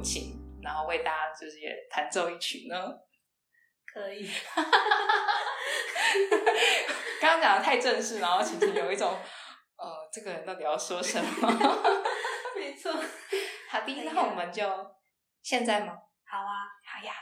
友情，然后为大家就是也弹奏一曲呢？可以。刚刚讲的太正式，然后晴晴有一种呃，这个人到底要说什么？没错。好的，那我们就现在吗？好啊，好呀。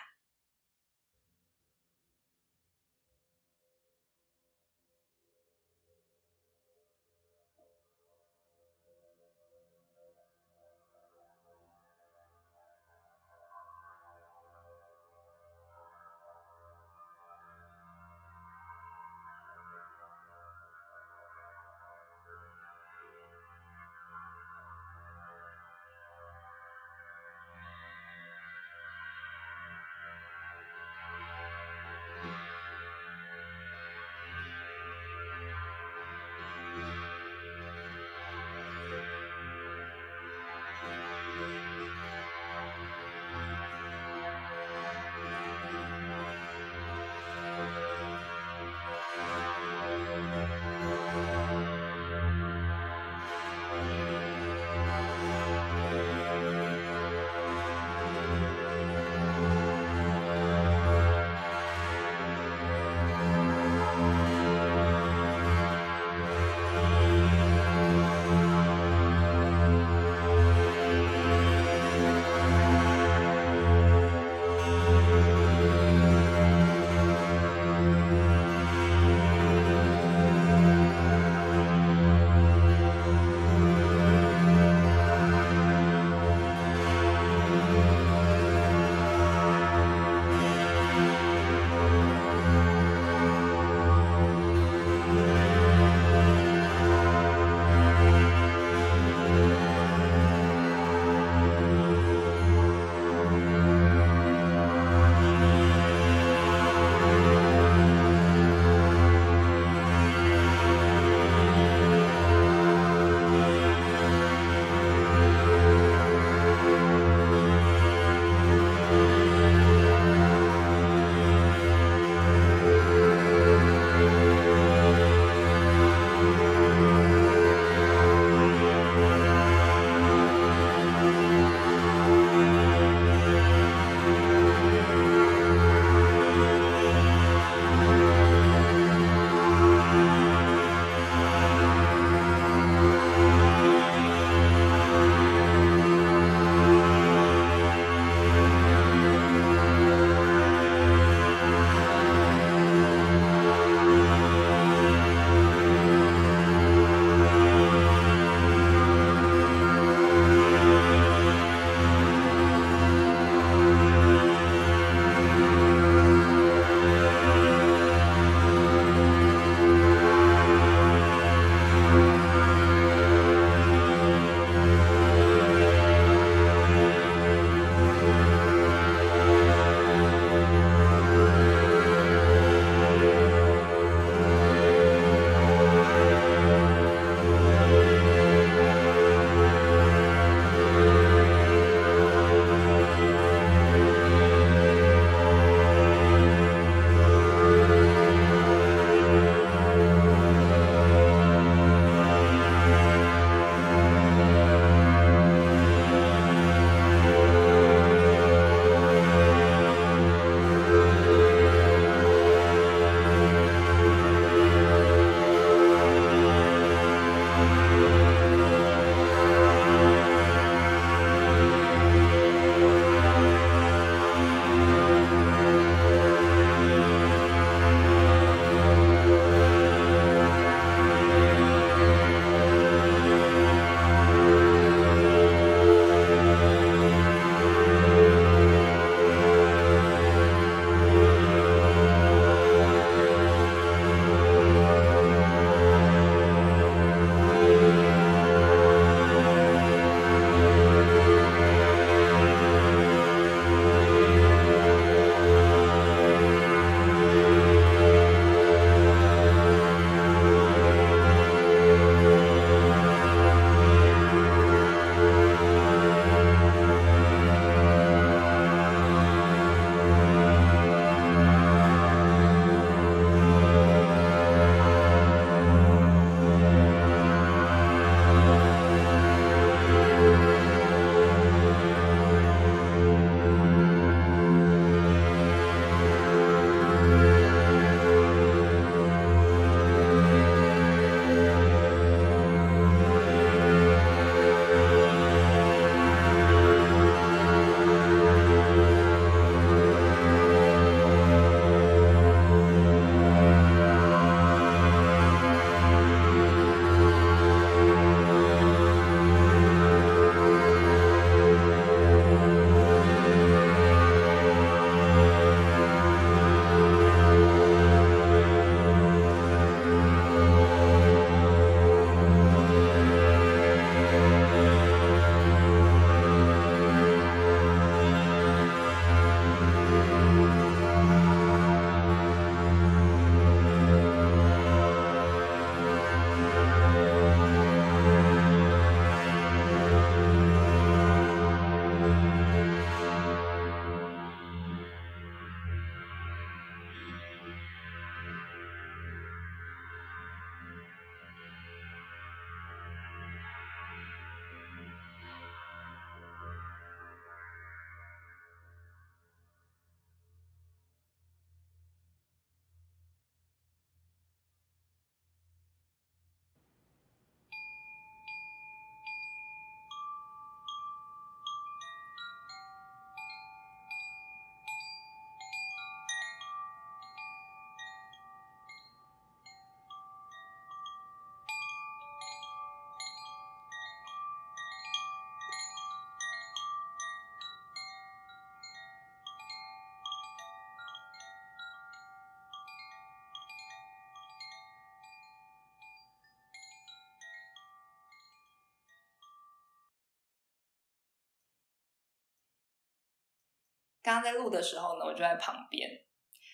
刚刚在录的时候呢，我就在旁边，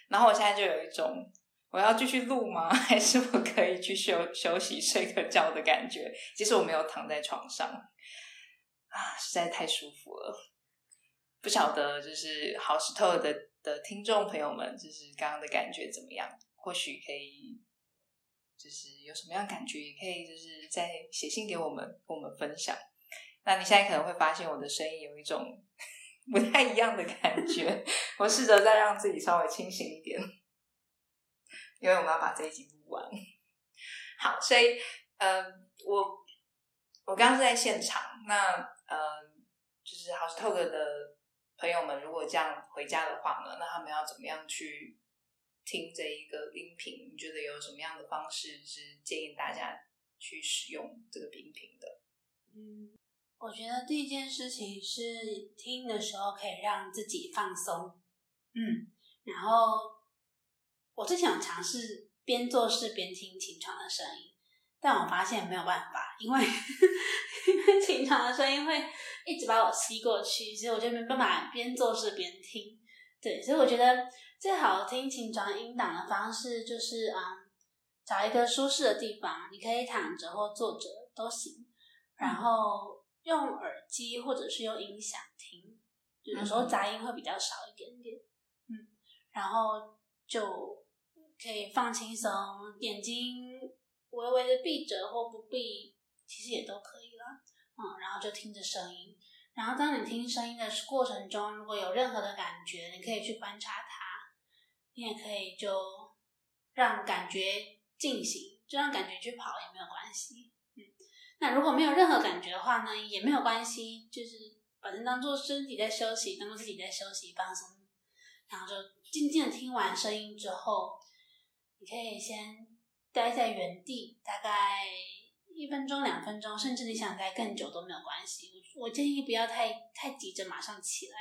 然后我现在就有一种我要继续录吗？还是我可以去休休息睡个觉的感觉？其实我没有躺在床上啊，实在太舒服了。不晓得就是好石头的的听众朋友们，就是刚刚的感觉怎么样？或许可以，就是有什么样感觉，也可以就是再写信给我们，跟我们分享。那你现在可能会发现我的声音有一种不太一样的感觉，我试着再让自己稍微清醒一点，因为我们要把这一集录完。好，所以呃，我我刚刚是在现场，那呃，就是好石头的。朋友们，如果这样回家的话呢，那他们要怎么样去听这一个音频？你觉得有什么样的方式是建议大家去使用这个音频的？嗯，我觉得第一件事情是听的时候可以让自己放松。嗯，然后我之前有尝试边做事边听琴床的声音，但我发现没有办法，因为因为琴床的声音会。一直把我吸过去，所以我就没办法边做事边听。对，所以我觉得最好听琴床音档的方式就是，嗯，找一个舒适的地方，你可以躺着或坐着都行，然后用耳机或者是用音响听，有时候杂音会比较少一点点。嗯，然后就可以放轻松，眼睛微微的闭着或不闭，其实也都可以了。嗯，然后就听着声音，然后当你听声音的过程中，如果有任何的感觉，你可以去观察它，你也可以就让感觉进行，就让感觉去跑也没有关系。嗯，那如果没有任何感觉的话呢，也没有关系，就是反正当做身体在休息，当做自己在休息放松，然后就静静的听完声音之后，你可以先待在原地，大概。一分钟、两分钟，甚至你想待更久都没有关系。我我建议不要太太急着马上起来，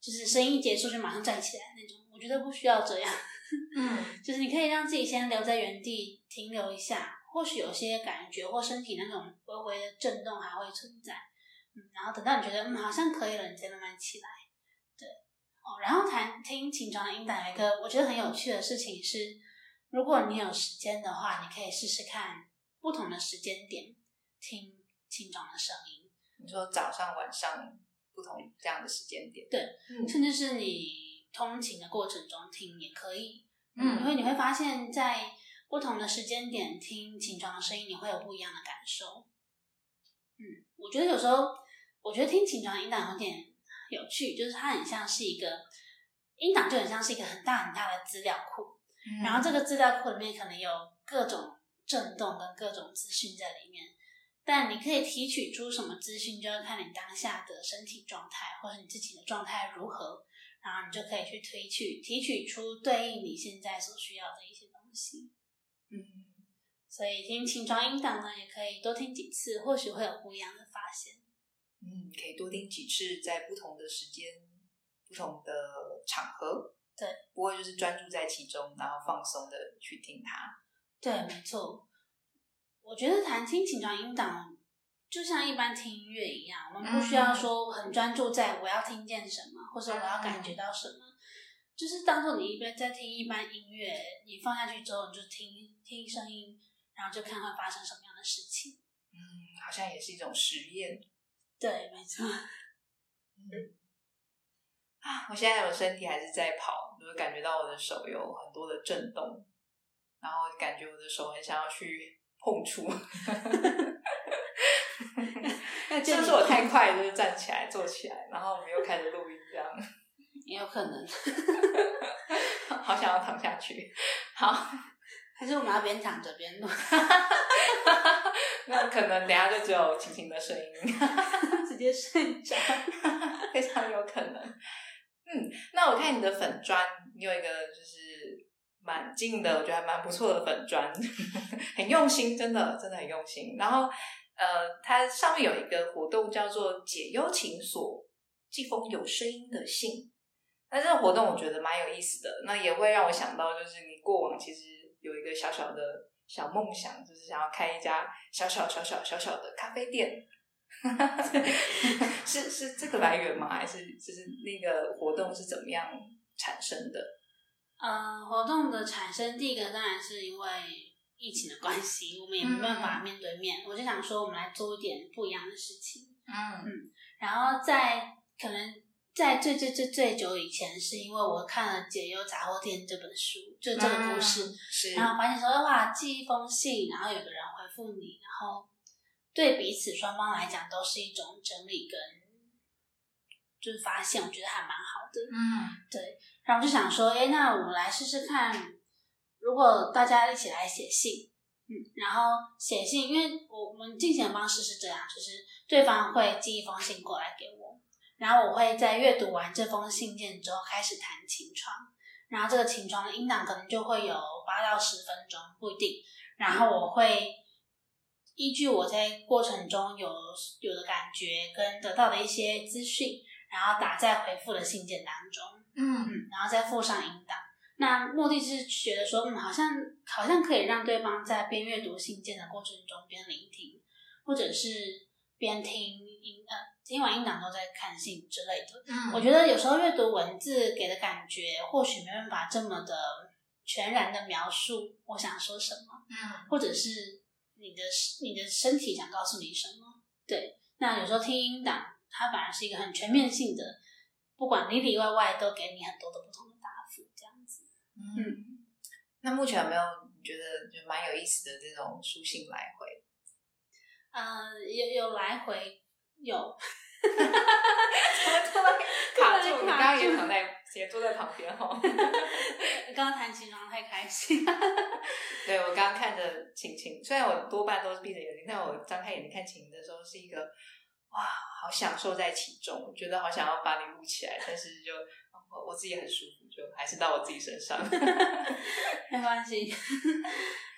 就是声音结束就马上站起来那种。我觉得不需要这样，嗯，就是你可以让自己先留在原地停留一下，或许有些感觉或身体那种微微的震动还会存在，嗯，然后等到你觉得嗯好像可以了，你再慢慢起来。对，哦，然后谈听琴床的音档有一个我觉得很有趣的事情是，如果你有时间的话，你可以试试看。不同的时间点听清床的声音，你说早上、晚上不同这样的时间点，对，甚至是你通勤的过程中听也可以，嗯，因为你会发现在不同的时间点听清床的声音，你会有不一样的感受。嗯，我觉得有时候，我觉得听清床的音档有点有趣，就是它很像是一个音档，就很像是一个很大很大的资料库，然后这个资料库里面可能有各种。震动跟各种资讯在里面，但你可以提取出什么资讯，就要看你当下的身体状态或者你自己的状态如何，然后你就可以去推去提取出对应你现在所需要的一些东西。嗯，所以听琴床音档呢，也可以多听几次，或许会有不一样的发现。嗯，可以多听几次，在不同的时间、不同的场合，对，不会就是专注在其中，然后放松的去听它。对，没错。我觉得弹听琴床音档就像一般听音乐一样，我们不需要说很专注在我要听见什么，或者我要感觉到什么，就是当做你一边在听一般音乐，你放下去之后，你就听听声音，然后就看会发生什么样的事情。嗯，好像也是一种实验。对，没错。嗯。啊，我现在我身体还是在跑，就是感觉到我的手有很多的震动。然后感觉我的手很想要去碰触，是不是我太快就是站起来坐起来，然后我们又开始录音这样？也有可能，好想要躺下去。好，还是我们要边躺着边录？那可能等下就只有轻轻的声音，直接睡着，非常有可能。嗯，那我看你的粉砖，你有一个就是。蛮近的，我觉得还蛮不错的粉砖，很用心，真的真的很用心。然后，呃，它上面有一个活动叫做“解忧情锁”，寄封有声音的信。那这个活动我觉得蛮有意思的，那也会让我想到，就是你过往其实有一个小小的小梦想，就是想要开一家小小小小小小的咖啡店。是是这个来源吗？还是就是那个活动是怎么样产生的？呃，活动的产生，第一个当然是因为疫情的关系，我们也没办法面对面。我就想说，我们来做一点不一样的事情。嗯嗯，然后在可能在最最最最久以前，是因为我看了《解忧杂货店》这本书，就这个故事，是，然后发现说哇，寄一封信，然后有个人回复你，然后对彼此双方来讲都是一种整理跟就是发现，我觉得还蛮好的。嗯对，然后我就想说，哎，那我们来试试看，如果大家一起来写信，嗯，然后写信，因为我们进行的方式是这样，就是对方会寄一封信过来给我，然后我会在阅读完这封信件之后开始弹琴窗，然后这个琴窗的音档可能就会有八到十分钟，不一定，然后我会依据我在过程中有有的感觉跟得到的一些资讯。然后打在回复的信件当中，嗯嗯，然后再附上音档。那目的是觉得说，嗯，好像好像可以让对方在边阅读信件的过程中边聆听，或者是边听音呃听完音档都在看信之类的。嗯我觉得有时候阅读文字给的感觉，或许没办法这么的全然的描述我想说什么，嗯或者是你的你的身体想告诉你什么。对，那有时候听音档。它反而是一个很全面性的，不管里里外外都给你很多的不同的答复，这样子。嗯，那目前有没有你觉得就蛮有意思的这种书信来回？呃，有有来回有，突然 卡住，你刚刚也躺在也坐在旁边哈。刚 刚弹琴然后太开心。对我刚刚看着晴晴，虽然我多半都是闭着眼睛，但我张开眼睛看晴晴的时候是一个哇，好享受在其中，我觉得好想要把你录起来，但是就我我自己很舒服，就还是到我自己身上。没关系。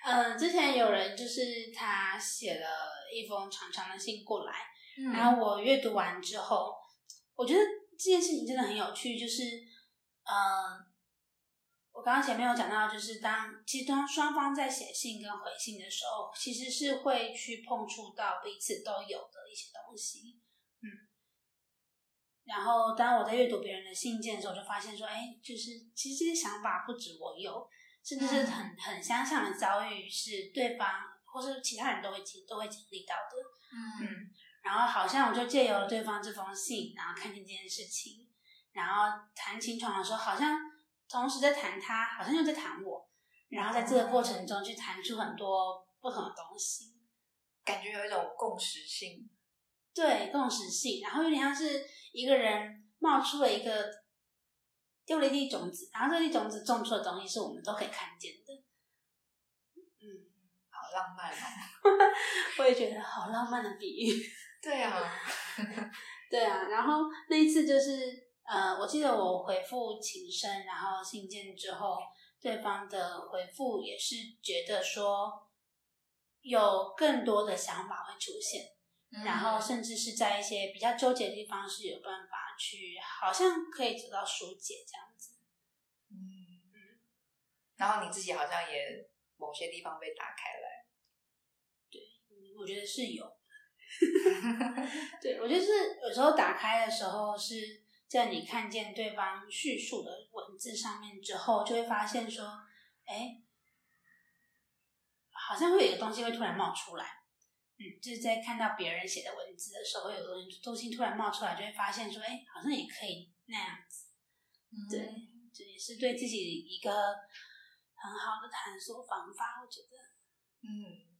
嗯，之前有人就是他写了一封长长的信过来，嗯然后我阅读完之后，我觉得这件事情真的很有趣，就是呃，我刚刚前面有讲到，就是当其实当双方在写信跟回信的时候，其实是会去碰触到彼此都有的一些东西，嗯。然后当我在阅读别人的信件的时候，就发现说，哎，就是其实这些想法不止我有，甚至是很很相像的遭遇，是对方或是其他人都会经都会经历到的，嗯嗯。然后好像我就借由了对方这封信，然后看见这件事情，然后谈情床的时候，好像同时在谈他，好像又在谈我，然后在这个过程中去谈出很多不同的东西，感觉有一种共识性。对共识性，然后有点像是一个人冒出了一个丢了一粒种子，然后这粒种子种出的东西是我们都可以看见的。嗯，好浪漫哦！我也觉得好浪漫的比喻。对啊，对啊，然后那一次就是呃，我记得我回复情深，然后信件之后，对方的回复也是觉得说有更多的想法会出现，然后甚至是在一些比较纠结的地方是有办法去，好像可以得到疏解这样子。嗯，然后你自己好像也某些地方被打开来。对我觉得是有。对，我就是有时候打开的时候是在你看见对方叙述的文字上面之后，就会发现说，哎，好像会有一个东西会突然冒出来。嗯，就是在看到别人写的文字的时候，会有东西东西突然冒出来，就会发现说，哎，好像也可以那样子。对，这也是对自己一个很好的探索方法，我觉得。嗯，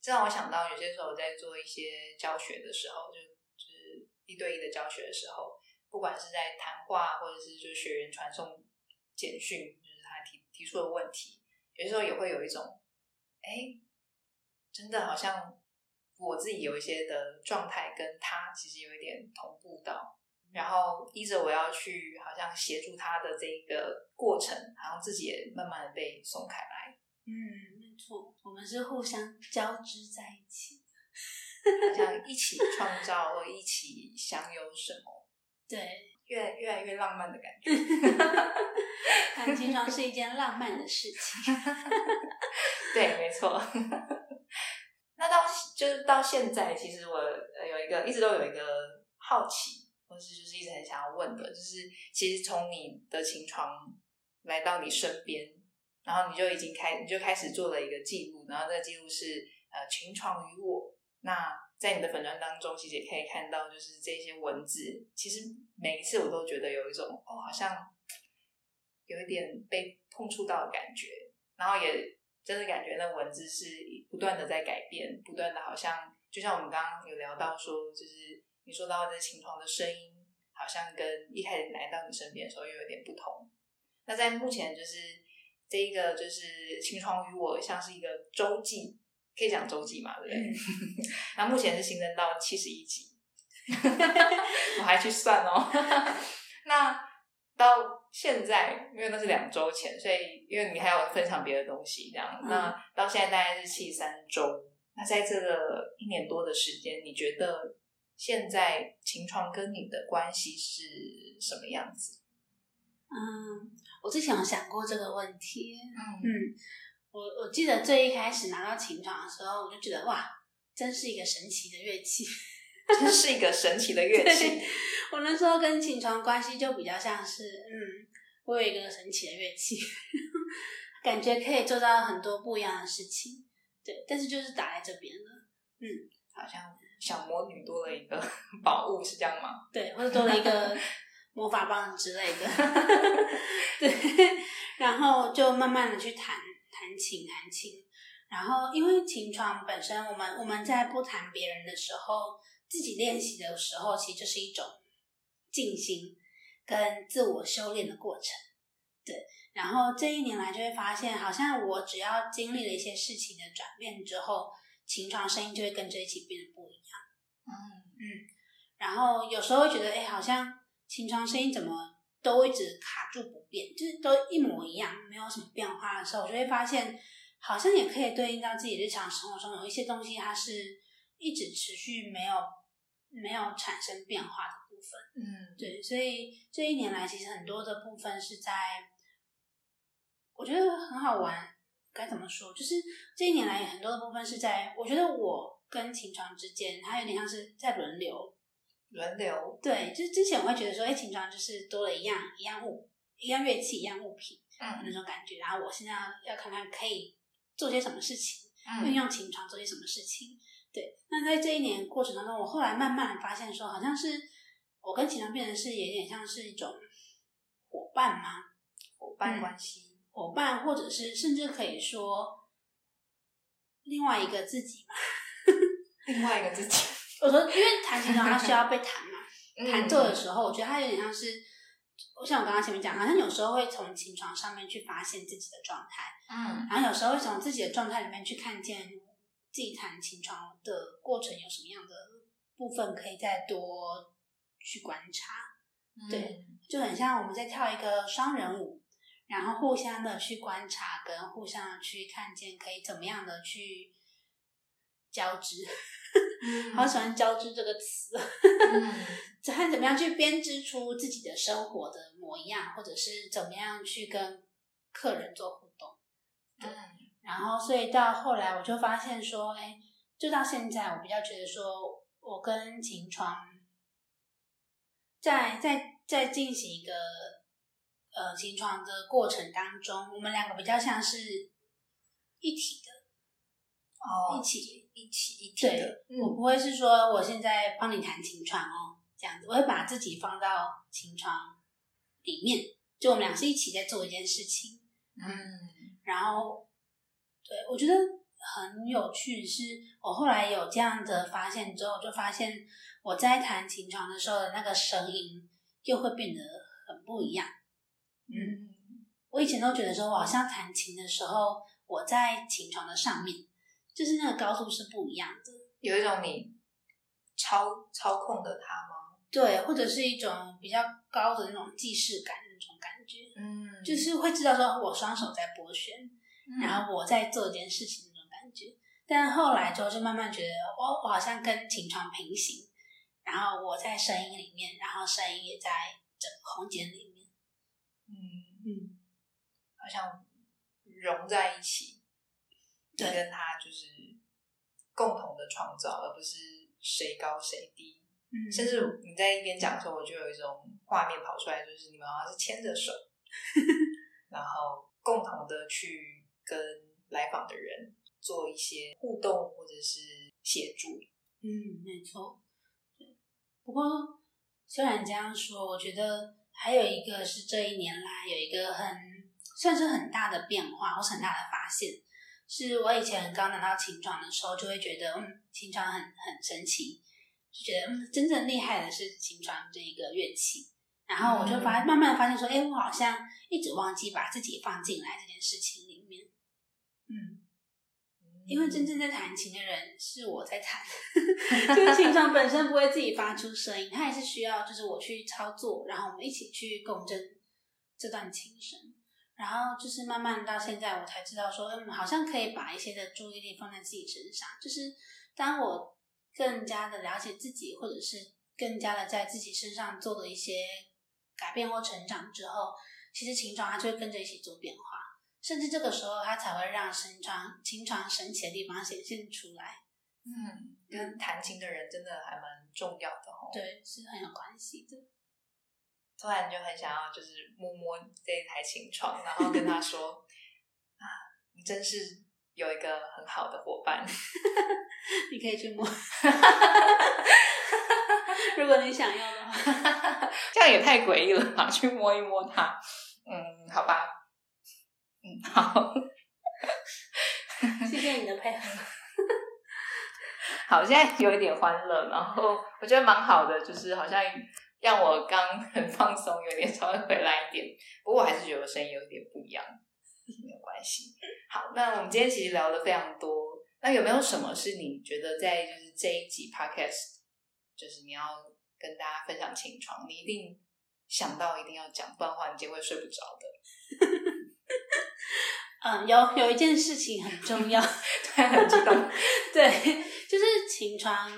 这让我想到有些时候在做一些教学的时候，就就是一对一的教学的时候，不管是在谈话或者是就学员传送简讯，就是他提提出的问题，有些时候也会有一种，哎，真的好像我自己有一些的状态跟他其实有一点同步到，然后依着我要去好像协助他的这一个过程，好像自己也慢慢的被松开来。嗯，们是互相交织在一起。好像一起创造或一起享有什么，对，越越来越浪漫的感觉。谈情床是一件浪漫的事情。对，没错。那到就是到现在，其实我呃有一个一直都有一个好奇，或是就是一直很想要问的，就是其实从你的情床来到你身边，然后你就已经开，你就开始做了一个记录，然后这个记录是呃琴床与我。那在你的粉砖当中，其实也可以看到，就是这些文字，其实每一次我都觉得有一种哦，好像有一点被碰触到的感觉，然后也。真的感觉那文字是不断的在改变，不断的好像就像我们刚刚有聊到说，就是你说到这琴床的声音，好像跟一开始来到你身边的时候又有点不同。那在目前就是这一个就是秦床与我像是一个周记，可以讲周记嘛，对不对？那目前是新增到七十一集，我还去算哦。那到。现在，因为那是两周前，所以因为你还有分享别的东西，这样，那到现在大概是七三周。那在这个一年多的时间，你觉得现在秦创跟你的关系是什么样子？嗯，我之前有想过这个问题。嗯，我我记得最一开始拿到琴床的时候，我就觉得哇，真是一个神奇的乐器。真是一个神奇的乐器。我那时候跟琴床关系就比较像是，嗯，我有一个神奇的乐器，感觉可以做到很多不一样的事情。对，但是就是打在这边了。嗯，好像小魔女多了一个 宝物，是这样吗？对，或者多了一个魔法棒之类的。对，然后就慢慢的去弹弹琴，弹琴。然后因为琴床本身，我们我们在不弹别人的时候。自己练习的时候，其实就是一种静心跟自我修炼的过程。对，然后这一年来就会发现，好像我只要经历了一些事情的转变之后，琴床声音就会跟着一起变得不一样。嗯嗯，然后有时候会觉得，哎，好像琴床声音怎么都一直卡住不变，就是都一模一样，没有什么变化的时候，我就会发现，好像也可以对应到自己日常生活中有一些东西，它是一直持续没有。没有产生变化的部分，嗯，对，所以这一年来，其实很多的部分是在，我觉得很好玩。该怎么说？就是这一年来，很多的部分是在，我觉得我跟琴床之间，它有点像是在轮流，轮流。对，就是之前我会觉得说，哎，琴床就是多了一样一样物，一样乐器，一样物品，嗯，那种感觉。然后我现在要看看可以做些什么事情，运用琴床做些什么事情。对，那在这一年过程当中，我后来慢慢发现说，好像是我跟琴床变成是有点像是一种伙伴吗？伙伴关系，伙伴，或者是甚至可以说另外一个自己嘛。另外一个自己，我说，因为弹琴的话，它需要被弹嘛，弹奏的时候，我觉得它有点像是，我像我刚刚前面讲，好像有时候会从琴床上面去发现自己的状态，嗯，然后有时候会从自己的状态里面去看见。自己弹琴床的过程有什么样的部分可以再多去观察？对，就很像我们在跳一个双人舞，然后互相的去观察，跟互相去看见，可以怎么样的去交织？好喜欢“交织”这个词。看怎么样去编织出自己的生活的模样，或者是怎么样去跟客人做互动？对。然后，所以到后来，我就发现说，哎，就到现在，我比较觉得说，我跟秦床在在在进行一个呃秦床的过程当中，我们两个比较像是一体的哦，一起一起一体的。我不会是说我现在帮你弹琴床哦，这样子，我会把自己放到琴床里面，就我们俩是一起在做一件事情。嗯，然后。对，我觉得很有趣，是我后来有这样的发现之后，就发现我在弹琴床的时候的那个声音又会变得很不一样。嗯，我以前都觉得说，我好像弹琴的时候，我在琴床的上面，就是那个高度是不一样的，有一种你操操控的它吗？对，或者是一种比较高的那种既视感那种感觉。嗯，就是会知道说我双手在拨弦。然后我在做一件事情那种感觉，但后来之后就慢慢觉得，哦我好像跟琴床平行，然后我在声音里面，然后声音也在整个空间里面，嗯嗯，好像融在一起，跟他就是共同的创造，而不是谁高谁低。嗯，甚至你在一边讲的时候，我就有一种画面跑出来，就是你们好像是牵着手，然后共同的去跟来访的人做一些互动或者是协助。嗯，没错。对，不过虽然这样说，我觉得还有一个是这一年来有一个很算是很大的变化，或是很大的发现，是我以前刚拿到琴床的时候，就会觉得嗯，琴床很很神奇。就觉得嗯，真正厉害的是琴床这一个乐器，然后我就发慢慢发现说，哎，我好像一直忘记把自己放进来这件事情里面。嗯，因为真正在弹琴的人是我在弹，就是琴床本身不会自己发出声音，它也是需要就是我去操作，然后我们一起去共振这段琴声。然后就是慢慢到现在，我才知道说，嗯，好像可以把一些的注意力放在自己身上，就是当我。更加的了解自己，或者是更加的在自己身上做了一些改变或成长之后，其实情床它就会跟着一起做变化，甚至这个时候它才会让神床情床神奇的地方显现出来。嗯，跟弹琴的人真的还蛮重要的哦。对，是很有关系的。突然就很想要，就是摸摸这一台琴床，然后跟他说：“啊，你真是。”有一个很好的伙伴，你可以去摸。如果你想要的话，这样也太诡异了吧？去摸一摸它，嗯，好吧，嗯，好，谢谢你的配合。好，现在有一点欢乐，然后我觉得蛮好的，就是好像让我刚很放松，有点稍微回来一点。不过我还是觉得我声音有点不一样。没有关系。好，那我们今天其实聊了非常多。那有没有什么是你觉得在就是这一集 podcast，就是你要跟大家分享情床，你一定想到一定要讲，不然的话你今天会睡不着的。嗯，有有一件事情很重要，对，很激动。对，就是情床，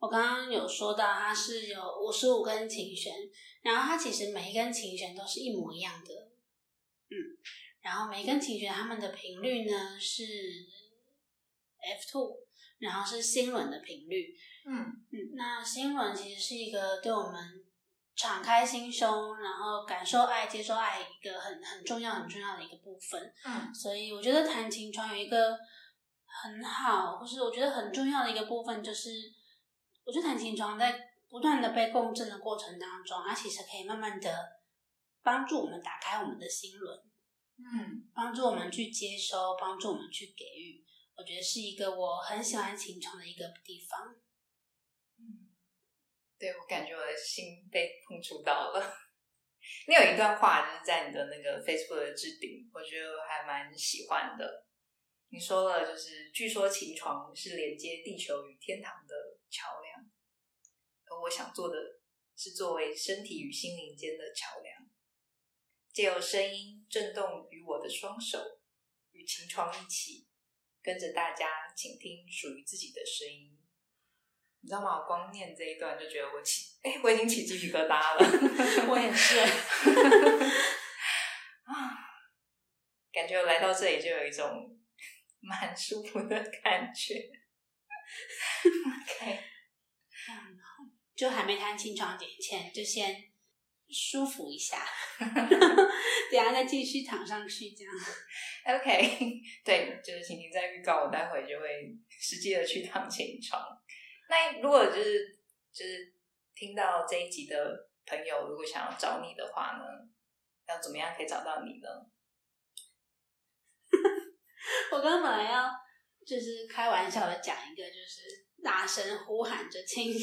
我刚刚有说到它是有五十五根琴弦，然后它其实每一根琴弦都是一模一样的。嗯。然后每一根琴弦它们的频率呢是 F two，然后是心轮的频率。嗯嗯，那心轮其实是一个对我们敞开心胸，然后感受爱、接受爱一个很很重要、很重要的一个部分。嗯，所以我觉得弹琴床有一个很好，或是我觉得很重要的一个部分，就是我觉得弹琴床在不断的被共振的过程当中，它其实可以慢慢的帮助我们打开我们的心轮。嗯，帮助我们去接收，帮助我们去给予，我觉得是一个我很喜欢琴床的一个地方。嗯，对我感觉我的心被碰触到了。你有一段话就是在你的那个 Facebook 的置顶，我觉得我还蛮喜欢的。你说了，就是据说琴床是连接地球与天堂的桥我想做的是作为身体与心灵间的桥梁。借由声音震动与我的双手，与琴床一起，跟着大家倾听属于自己的声音。你知道吗？我光念这一段就觉得我起，哎，我已经起鸡皮疙瘩了。我也是。啊，感觉我来到这里就有一种 蛮舒服的感觉。OK，嗯，就还没弹琴床点前，就先。舒服一下，等下再继续躺上去，这样。OK，对，就是晴晴在预告，我待会就会实际的去躺琴床。那如果就是就是听到这一集的朋友，如果想要找你的话呢，要怎么样可以找到你呢？我刚刚本来要就是开玩笑的讲一个，就是大声呼喊着亲。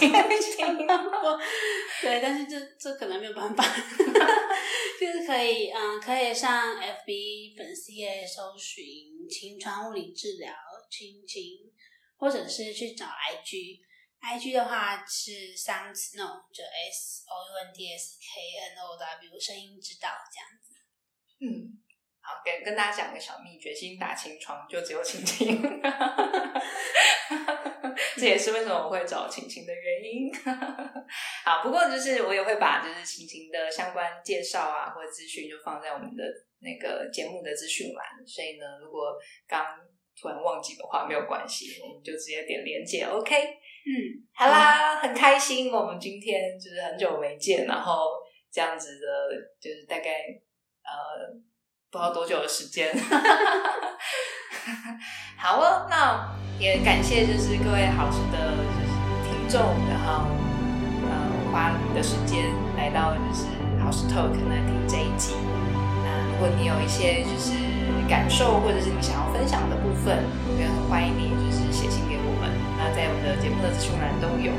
对，但是这这可能没有办法，就是可以，嗯，可以上 FB 粉丝页搜寻“琴床物理治疗”亲亲，或者是去找 IG，IG 的话是 Sounds No，就 S O U N D S K N O W，声音知道这样子。嗯，好，跟跟大家讲个小秘诀，新打清床就只有亲亲。这也是为什么我会找晴晴的原因。好，不过就是我也会把就是晴晴的相关介绍啊或者资讯就放在我们的那个节目的资讯栏。所以呢，如果刚突然忘记的话，没有关系，我们就直接点连接，OK。嗯，好啦，很开心，我们今天就是很久没见，然后这样子的，就是大概呃不知道多久的时间。好哦，那也感谢就是各位好事的就是听众，然后呃花你的时间来到就是好事 talk 来听这一集。那如果你有一些就是感受，或者是你想要分享的部分，也很欢迎你就是写信给我们。那在我们的节目的资讯栏都有。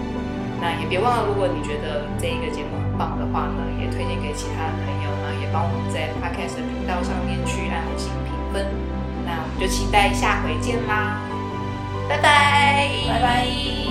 那也别忘了，如果你觉得这一个节目很棒的话呢，也推荐给其他的朋友，帮我们在 Podcast 的频道上面去按五星评分。那我们就期待下回见啦，拜拜，拜拜。